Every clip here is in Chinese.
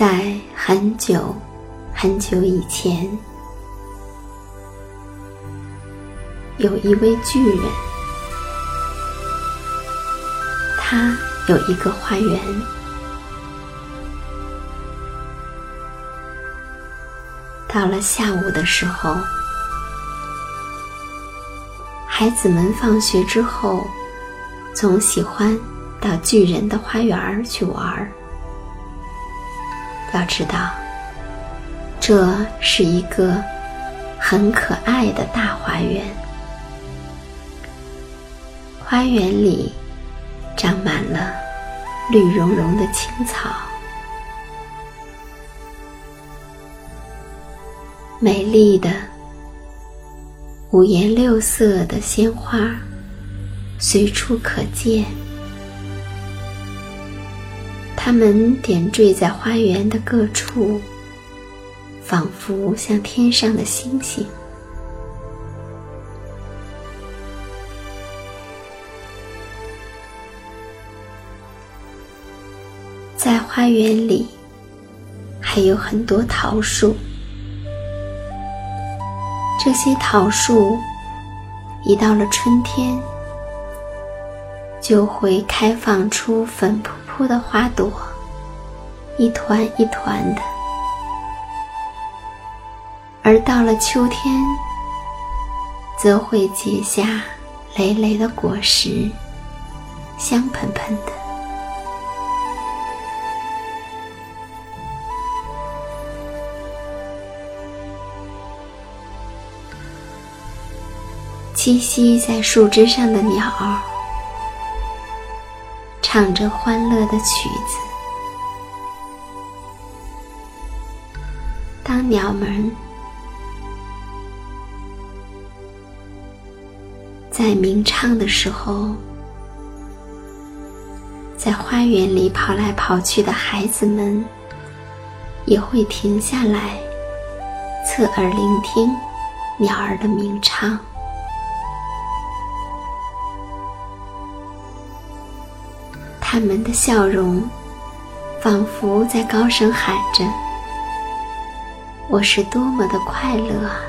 在很久很久以前，有一位巨人，他有一个花园。到了下午的时候，孩子们放学之后，总喜欢到巨人的花园去玩儿。要知道，这是一个很可爱的大花园。花园里长满了绿茸茸的青草，美丽的五颜六色的鲜花随处可见。它们点缀在花园的各处，仿佛像天上的星星。在花园里，还有很多桃树。这些桃树一到了春天，就会开放出粉扑。的花朵，一团一团的；而到了秋天，则会结下累累的果实，香喷喷的。栖息在树枝上的鸟儿。唱着欢乐的曲子。当鸟们在鸣唱的时候，在花园里跑来跑去的孩子们也会停下来，侧耳聆听鸟儿的鸣唱。们的笑容，仿佛在高声喊着：“我是多么的快乐啊！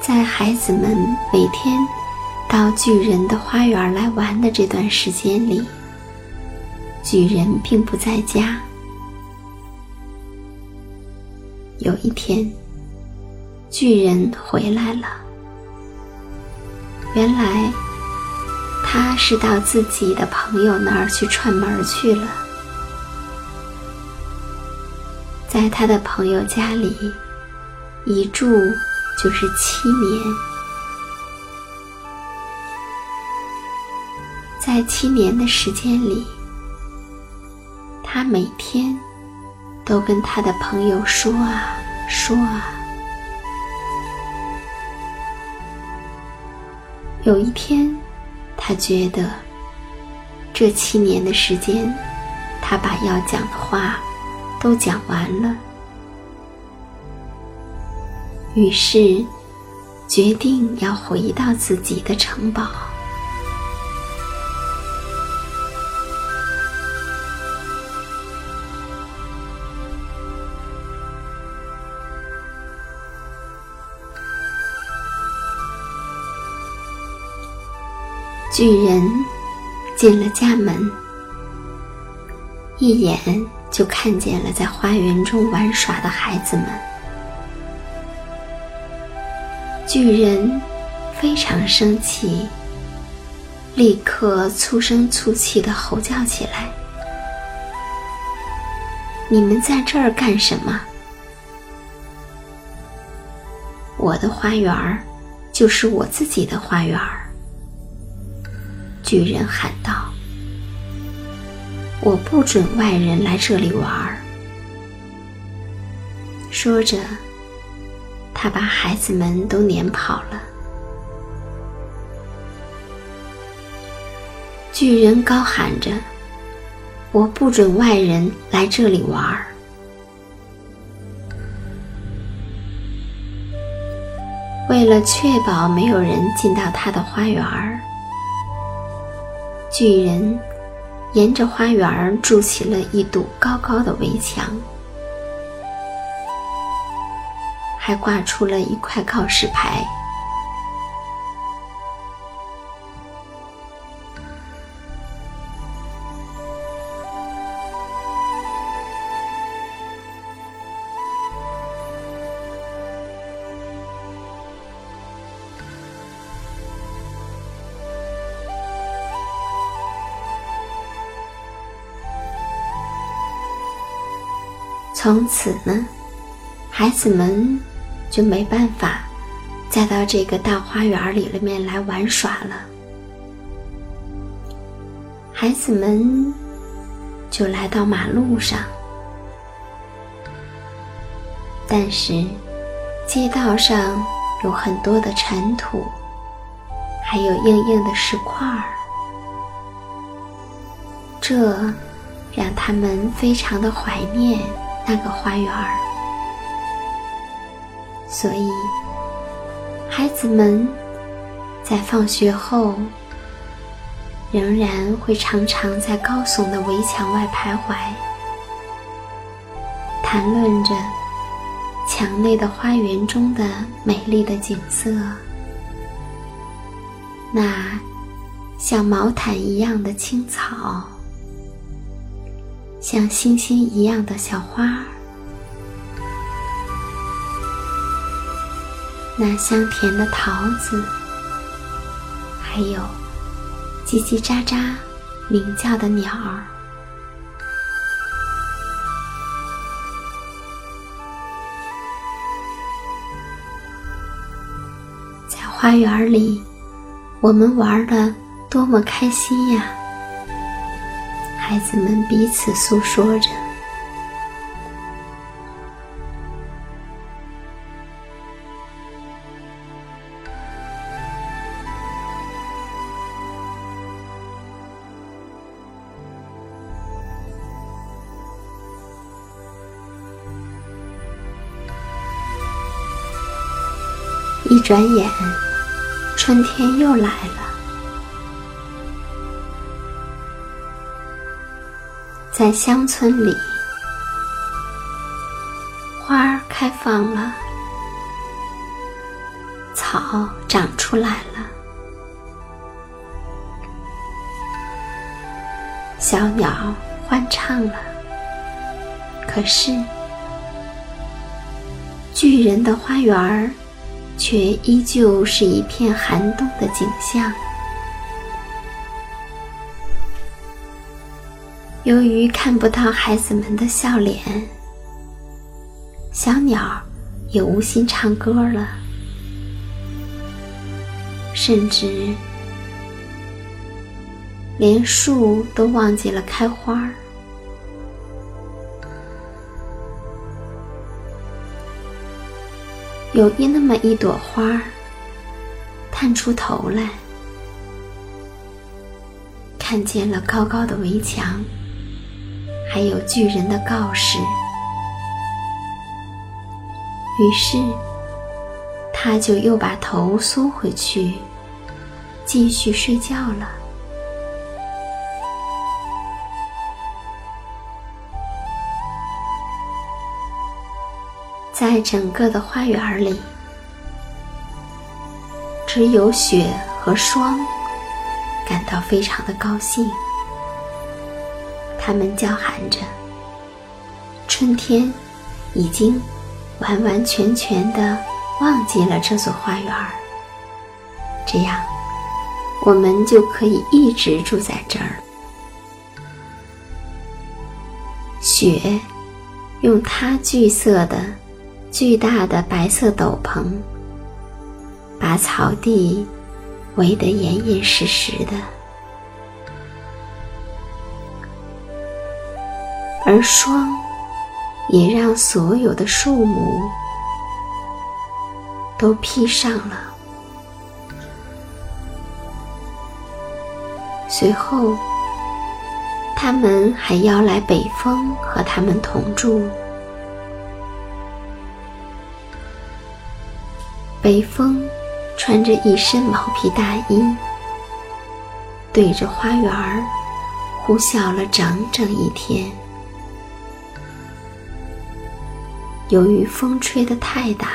在孩子们每天到巨人的花园来玩的这段时间里，巨人并不在家。有一天，巨人回来了。原来，他是到自己的朋友那儿去串门去了。在他的朋友家里，一住就是七年。在七年的时间里，他每天都跟他的朋友说啊说啊。有一天，他觉得这七年的时间，他把要讲的话都讲完了，于是决定要回到自己的城堡。巨人进了家门，一眼就看见了在花园中玩耍的孩子们。巨人非常生气，立刻粗声粗气的吼叫起来：“你们在这儿干什么？我的花园儿就是我自己的花园儿。”巨人喊道：“我不准外人来这里玩儿。”说着，他把孩子们都撵跑了。巨人高喊着：“我不准外人来这里玩儿。”为了确保没有人进到他的花园儿。巨人沿着花园筑起了一堵高高的围墙，还挂出了一块告示牌。从此呢，孩子们就没办法再到这个大花园里面来玩耍了。孩子们就来到马路上，但是街道上有很多的尘土，还有硬硬的石块儿，这让他们非常的怀念。那个花园儿，所以孩子们在放学后仍然会常常在高耸的围墙外徘徊，谈论着墙内的花园中的美丽的景色，那像毛毯一样的青草。像星星一样的小花儿，那香甜的桃子，还有叽叽喳喳鸣叫的鸟儿，在花园里，我们玩的多么开心呀！孩子们彼此诉说着，一转眼，春天又来了。在乡村里，花儿开放了，草长出来了，小鸟欢唱了。可是，巨人的花园却依旧是一片寒冬的景象。由于看不到孩子们的笑脸，小鸟也无心唱歌了，甚至连树都忘记了开花儿。有一那么一朵花儿探出头来，看见了高高的围墙。还有巨人的告示，于是他就又把头缩回去，继续睡觉了。在整个的花园里，只有雪和霜感到非常的高兴。他们叫喊着：“春天已经完完全全的忘记了这座花园儿，这样我们就可以一直住在这儿。”雪用它巨色的、巨大的白色斗篷，把草地围得严严实实的。而霜也让所有的树木都披上了。随后，他们还邀来北风和他们同住。北风穿着一身毛皮大衣，对着花园儿呼啸了整整一天。由于风吹得太大，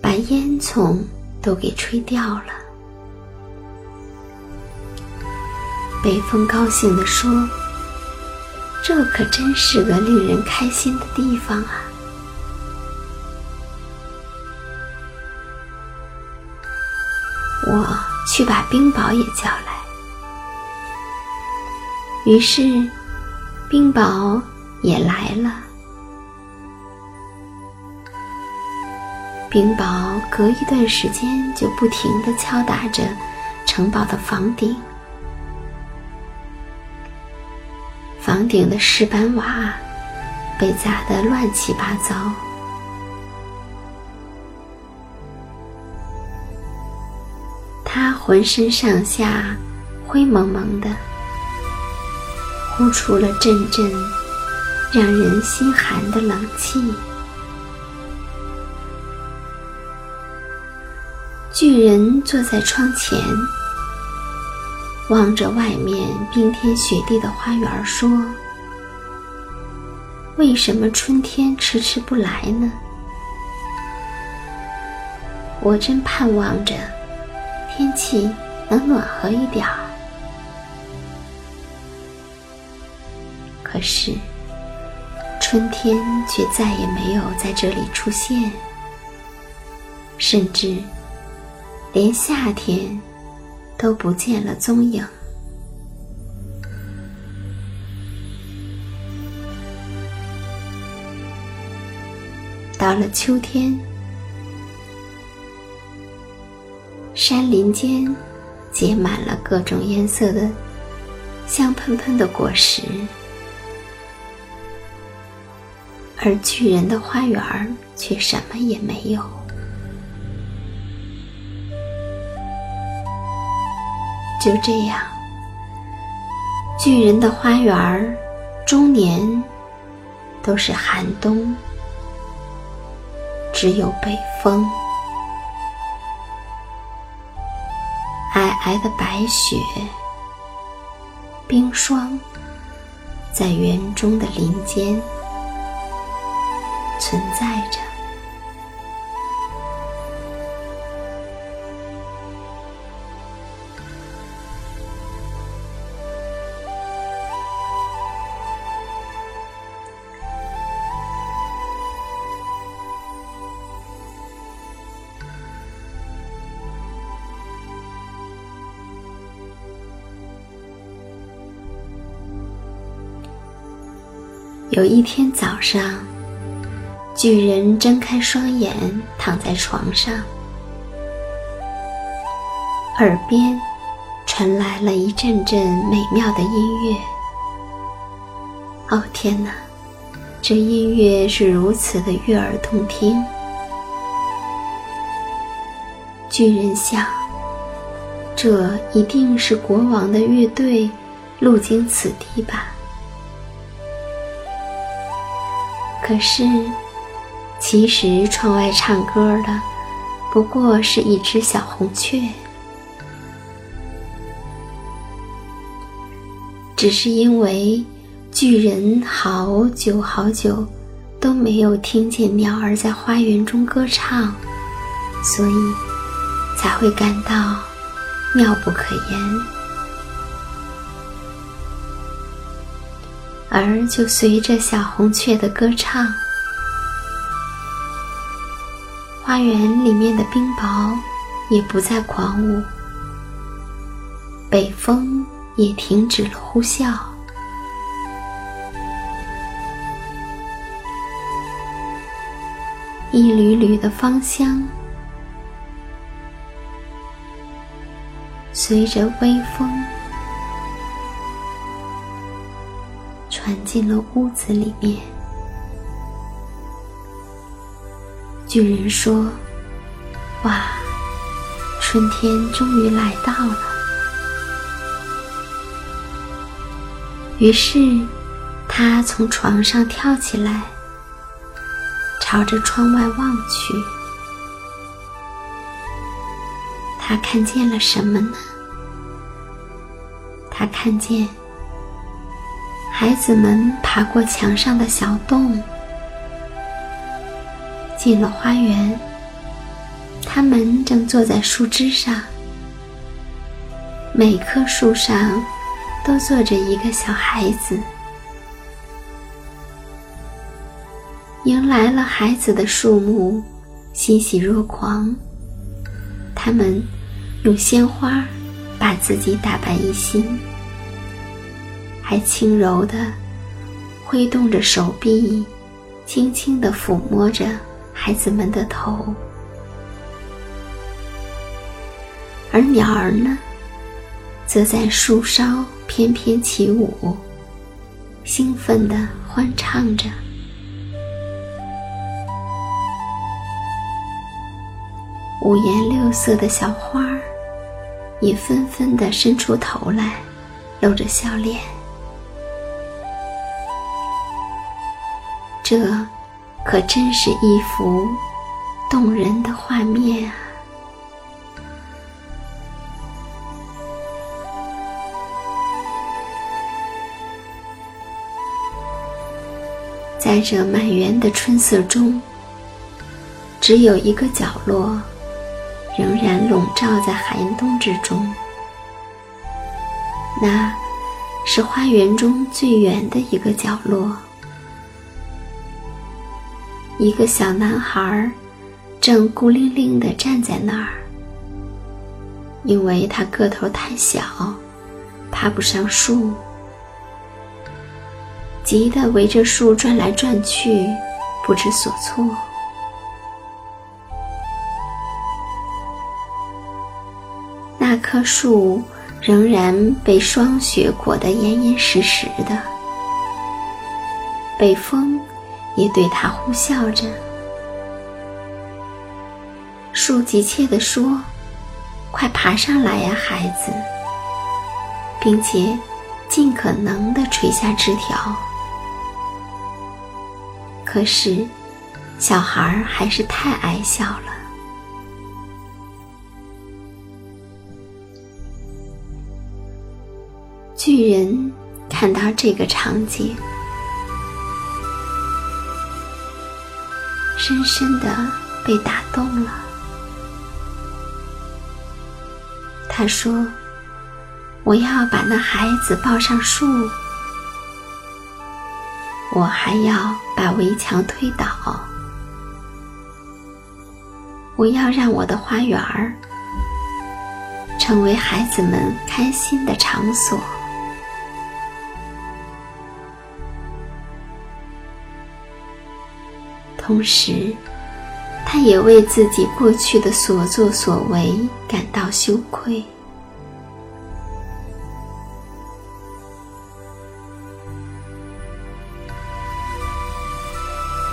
把烟囱都给吹掉了。北风高兴地说：“这可真是个令人开心的地方啊！”我去把冰雹也叫来。于是，冰雹也来了。冰雹隔一段时间就不停地敲打着城堡的房顶，房顶的石板瓦被砸得乱七八糟。它浑身上下灰蒙蒙的，呼出了阵阵让人心寒的冷气。巨人坐在窗前，望着外面冰天雪地的花园，说：“为什么春天迟迟不来呢？我真盼望着天气能暖和一点儿。可是，春天却再也没有在这里出现，甚至……”连夏天都不见了踪影。到了秋天，山林间结满了各种颜色的香喷喷的果实，而巨人的花园却什么也没有。就这样，巨人的花园儿终年都是寒冬，只有北风、皑皑的白雪冰霜，在园中的林间存在着。有一天早上，巨人睁开双眼，躺在床上，耳边传来了一阵阵美妙的音乐。哦，天哪，这音乐是如此的悦耳动听！巨人想，这一定是国王的乐队路经此地吧。可是，其实窗外唱歌的不过是一只小红雀，只是因为巨人好久好久都没有听见鸟儿在花园中歌唱，所以才会感到妙不可言。而就随着小红雀的歌唱，花园里面的冰雹也不再狂舞，北风也停止了呼啸，一缕缕的芳香随着微风。传进了屋子里面。巨人说：“哇，春天终于来到了。”于是，他从床上跳起来，朝着窗外望去。他看见了什么呢？他看见。孩子们爬过墙上的小洞，进了花园。他们正坐在树枝上，每棵树上都坐着一个小孩子。迎来了孩子的树木欣喜若狂，他们用鲜花把自己打扮一新。还轻柔地挥动着手臂，轻轻地抚摸着孩子们的头，而鸟儿呢，则在树梢翩翩起舞，兴奋地欢唱着。五颜六色的小花儿也纷纷地伸出头来，露着笑脸。这可真是一幅动人的画面啊！在这满园的春色中，只有一个角落仍然笼罩在寒冬之中，那是花园中最远的一个角落。一个小男孩正孤零零地站在那儿，因为他个头太小，爬不上树，急得围着树转来转去，不知所措。那棵树仍然被霜雪裹得严严实实的，北风。也对他呼啸着，树急切地说：“快爬上来呀，孩子！”并且尽可能地垂下枝条。可是，小孩还是太矮小了。巨人看到这个场景，深深的被打动了。他说：“我要把那孩子抱上树，我还要把围墙推倒，我要让我的花园儿成为孩子们开心的场所。”同时，他也为自己过去的所作所为感到羞愧。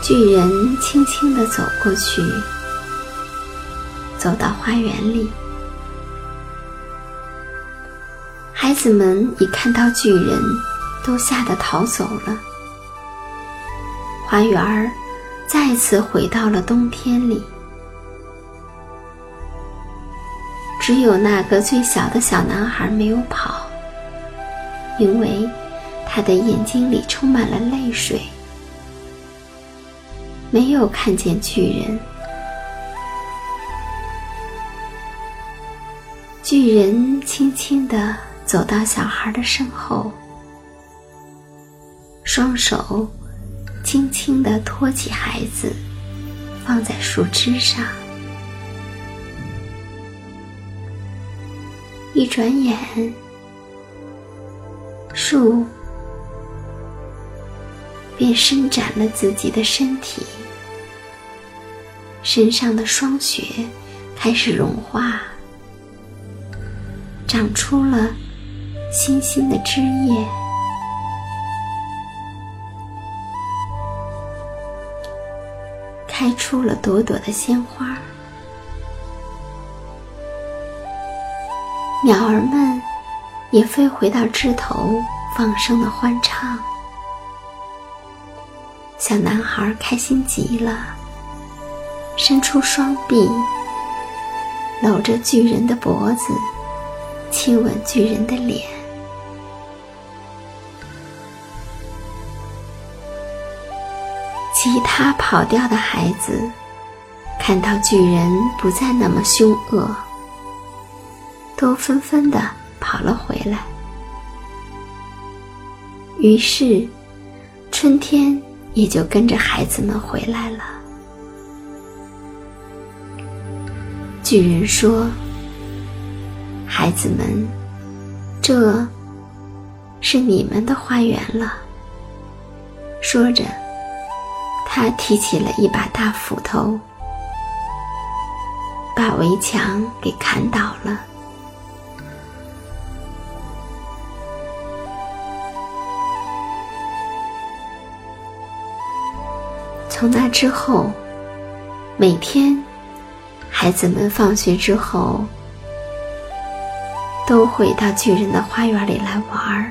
巨人轻轻地走过去，走到花园里。孩子们一看到巨人，都吓得逃走了。花园儿。再次回到了冬天里，只有那个最小的小男孩没有跑，因为他的眼睛里充满了泪水，没有看见巨人。巨人轻轻地走到小孩的身后，双手。轻轻地托起孩子，放在树枝上。一转眼，树便伸展了自己的身体，身上的霜雪开始融化，长出了新新的枝叶。出了朵朵的鲜花，鸟儿们也飞回到枝头，放声的欢唱。小男孩开心极了，伸出双臂，搂着巨人的脖子，亲吻巨人的脸。其他跑掉的孩子看到巨人不再那么凶恶，都纷纷的跑了回来。于是，春天也就跟着孩子们回来了。巨人说：“孩子们，这是你们的花园了。”说着。他提起了一把大斧头，把围墙给砍倒了。从那之后，每天孩子们放学之后都会到巨人的花园里来玩儿。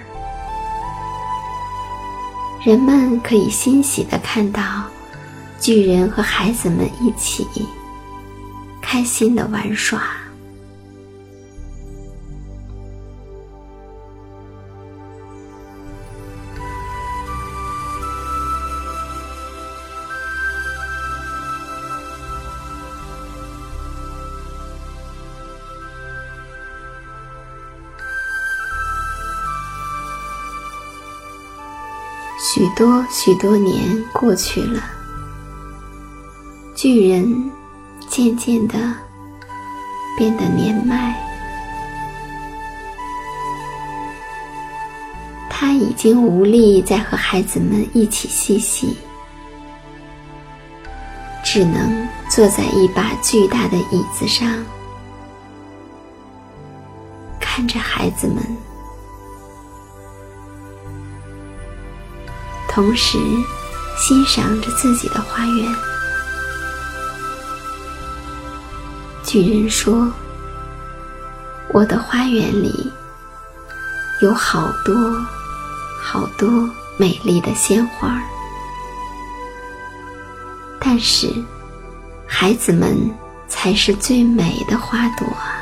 人们可以欣喜的看到，巨人和孩子们一起开心的玩耍。许多许多年过去了，巨人渐渐的变得年迈，他已经无力再和孩子们一起嬉戏，只能坐在一把巨大的椅子上，看着孩子们。同时，欣赏着自己的花园。巨人说我的花园里有好多好多美丽的鲜花但是孩子们才是最美的花朵啊。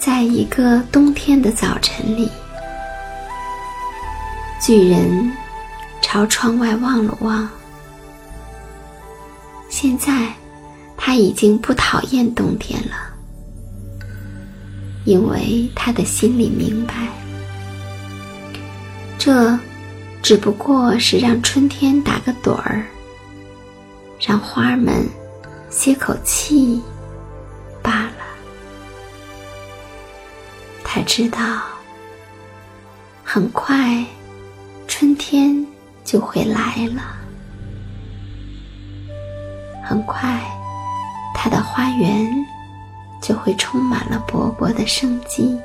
在一个冬天的早晨里巨人朝窗外望了望。现在他已经不讨厌冬天了，因为他的心里明白，这只不过是让春天打个盹儿，让花儿们歇口气罢了。他知道，很快春天就会来了。很快，他的花园就会充满了勃勃的生机。